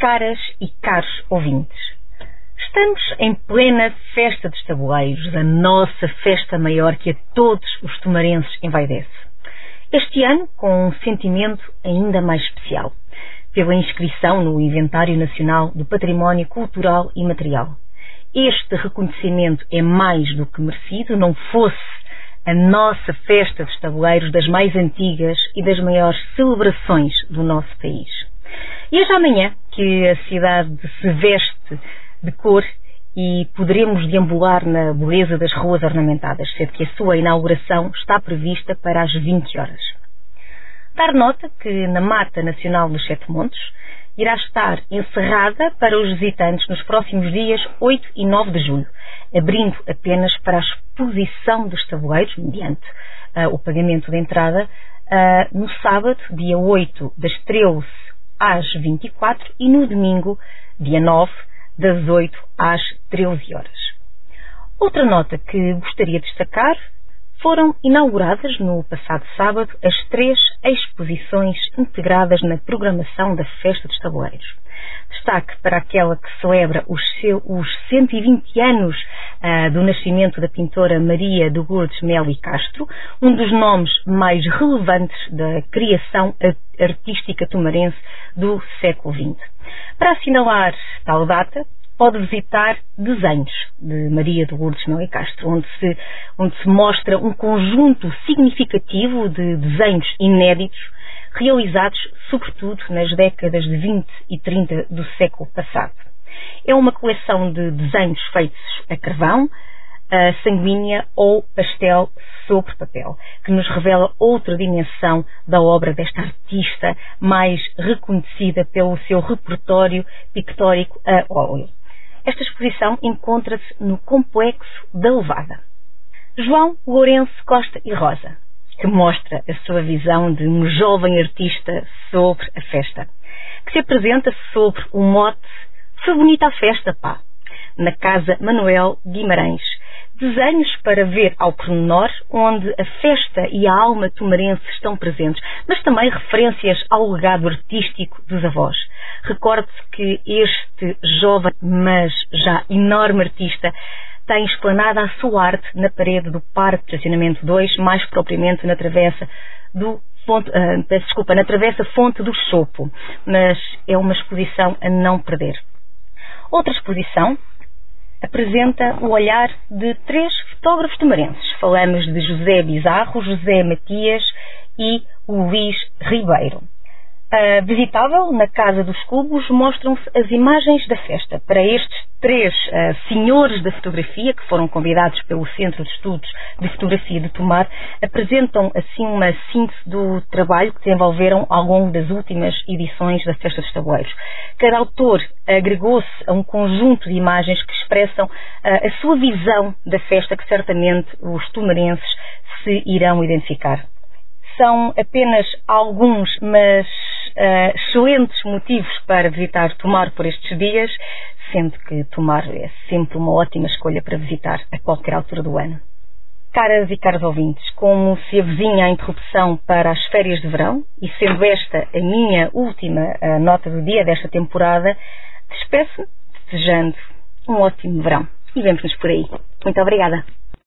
caras e caros ouvintes. Estamos em plena festa dos tabuleiros, a nossa festa maior que a todos os tomarenses envaidece. Este ano com um sentimento ainda mais especial, pela inscrição no Inventário Nacional do Património Cultural e Material. Este reconhecimento é mais do que merecido, não fosse a nossa festa dos tabuleiros das mais antigas e das maiores celebrações do nosso país. E já amanhã que a cidade se veste de cor e poderemos deambular na beleza das ruas ornamentadas, sendo que a sua inauguração está prevista para as 20 horas. Dar nota que na Mata Nacional dos Sete Montes irá estar encerrada para os visitantes nos próximos dias 8 e 9 de julho, abrindo apenas para a exposição dos tabuleiros, mediante uh, o pagamento de entrada, uh, no sábado, dia 8, das 13 às 24 e no domingo, dia 9, das 8 às 13 horas. Outra nota que gostaria de destacar foram inauguradas no passado sábado as três exposições integradas na programação da Festa dos Tabuleiros. Destaque para aquela que celebra os, seu, os 120 anos uh, do nascimento da pintora Maria de Lourdes Melo e Castro, um dos nomes mais relevantes da criação artística tumarense do século XX. Para assinalar tal data, pode visitar desenhos de Maria de Lourdes Melo e Castro, onde se, onde se mostra um conjunto significativo de desenhos inéditos realizados sobretudo nas décadas de 20 e 30 do século passado. É uma coleção de desenhos feitos a carvão, a sanguínea ou pastel sobre papel, que nos revela outra dimensão da obra desta artista mais reconhecida pelo seu repertório pictórico a óleo. Esta exposição encontra-se no Complexo da Levada. João Lourenço Costa e Rosa, que mostra a sua visão de um jovem artista sobre a festa, que se apresenta sobre o mote Foi bonita a festa, pá, na Casa Manuel Guimarães. Desenhos para ver ao pormenor, onde a festa e a alma tumarense estão presentes, mas também referências ao legado artístico dos avós. Recorde-se que este jovem, mas já enorme artista tem explanada a sua arte na parede do Parque de Estacionamento 2, mais propriamente na travessa do Fonte, uh, desculpa, na travessa Fonte do Chopo, mas é uma exposição a não perder. Outra exposição apresenta o olhar de três fotógrafos tomarenses. Falamos de José Bizarro, José Matias e Luís Ribeiro. Uh, visitável, na Casa dos Cubos, mostram-se as imagens da festa. Para estes três uh, senhores da fotografia, que foram convidados pelo Centro de Estudos de Fotografia de Tomar, apresentam assim uma síntese do trabalho que desenvolveram ao longo das últimas edições da Festa dos Tabuleiros. Cada autor agregou-se a um conjunto de imagens que expressam uh, a sua visão da festa, que certamente os tomarenses se irão identificar. São apenas alguns, mas uh, excelentes motivos para visitar Tomar por estes dias, sendo que Tomar é sempre uma ótima escolha para visitar a qualquer altura do ano. Caras e caros ouvintes, como se avizinha a interrupção para as férias de verão, e sendo esta a minha última uh, nota do dia desta temporada, despeço-me desejando um ótimo verão. E vemos-nos por aí. Muito obrigada.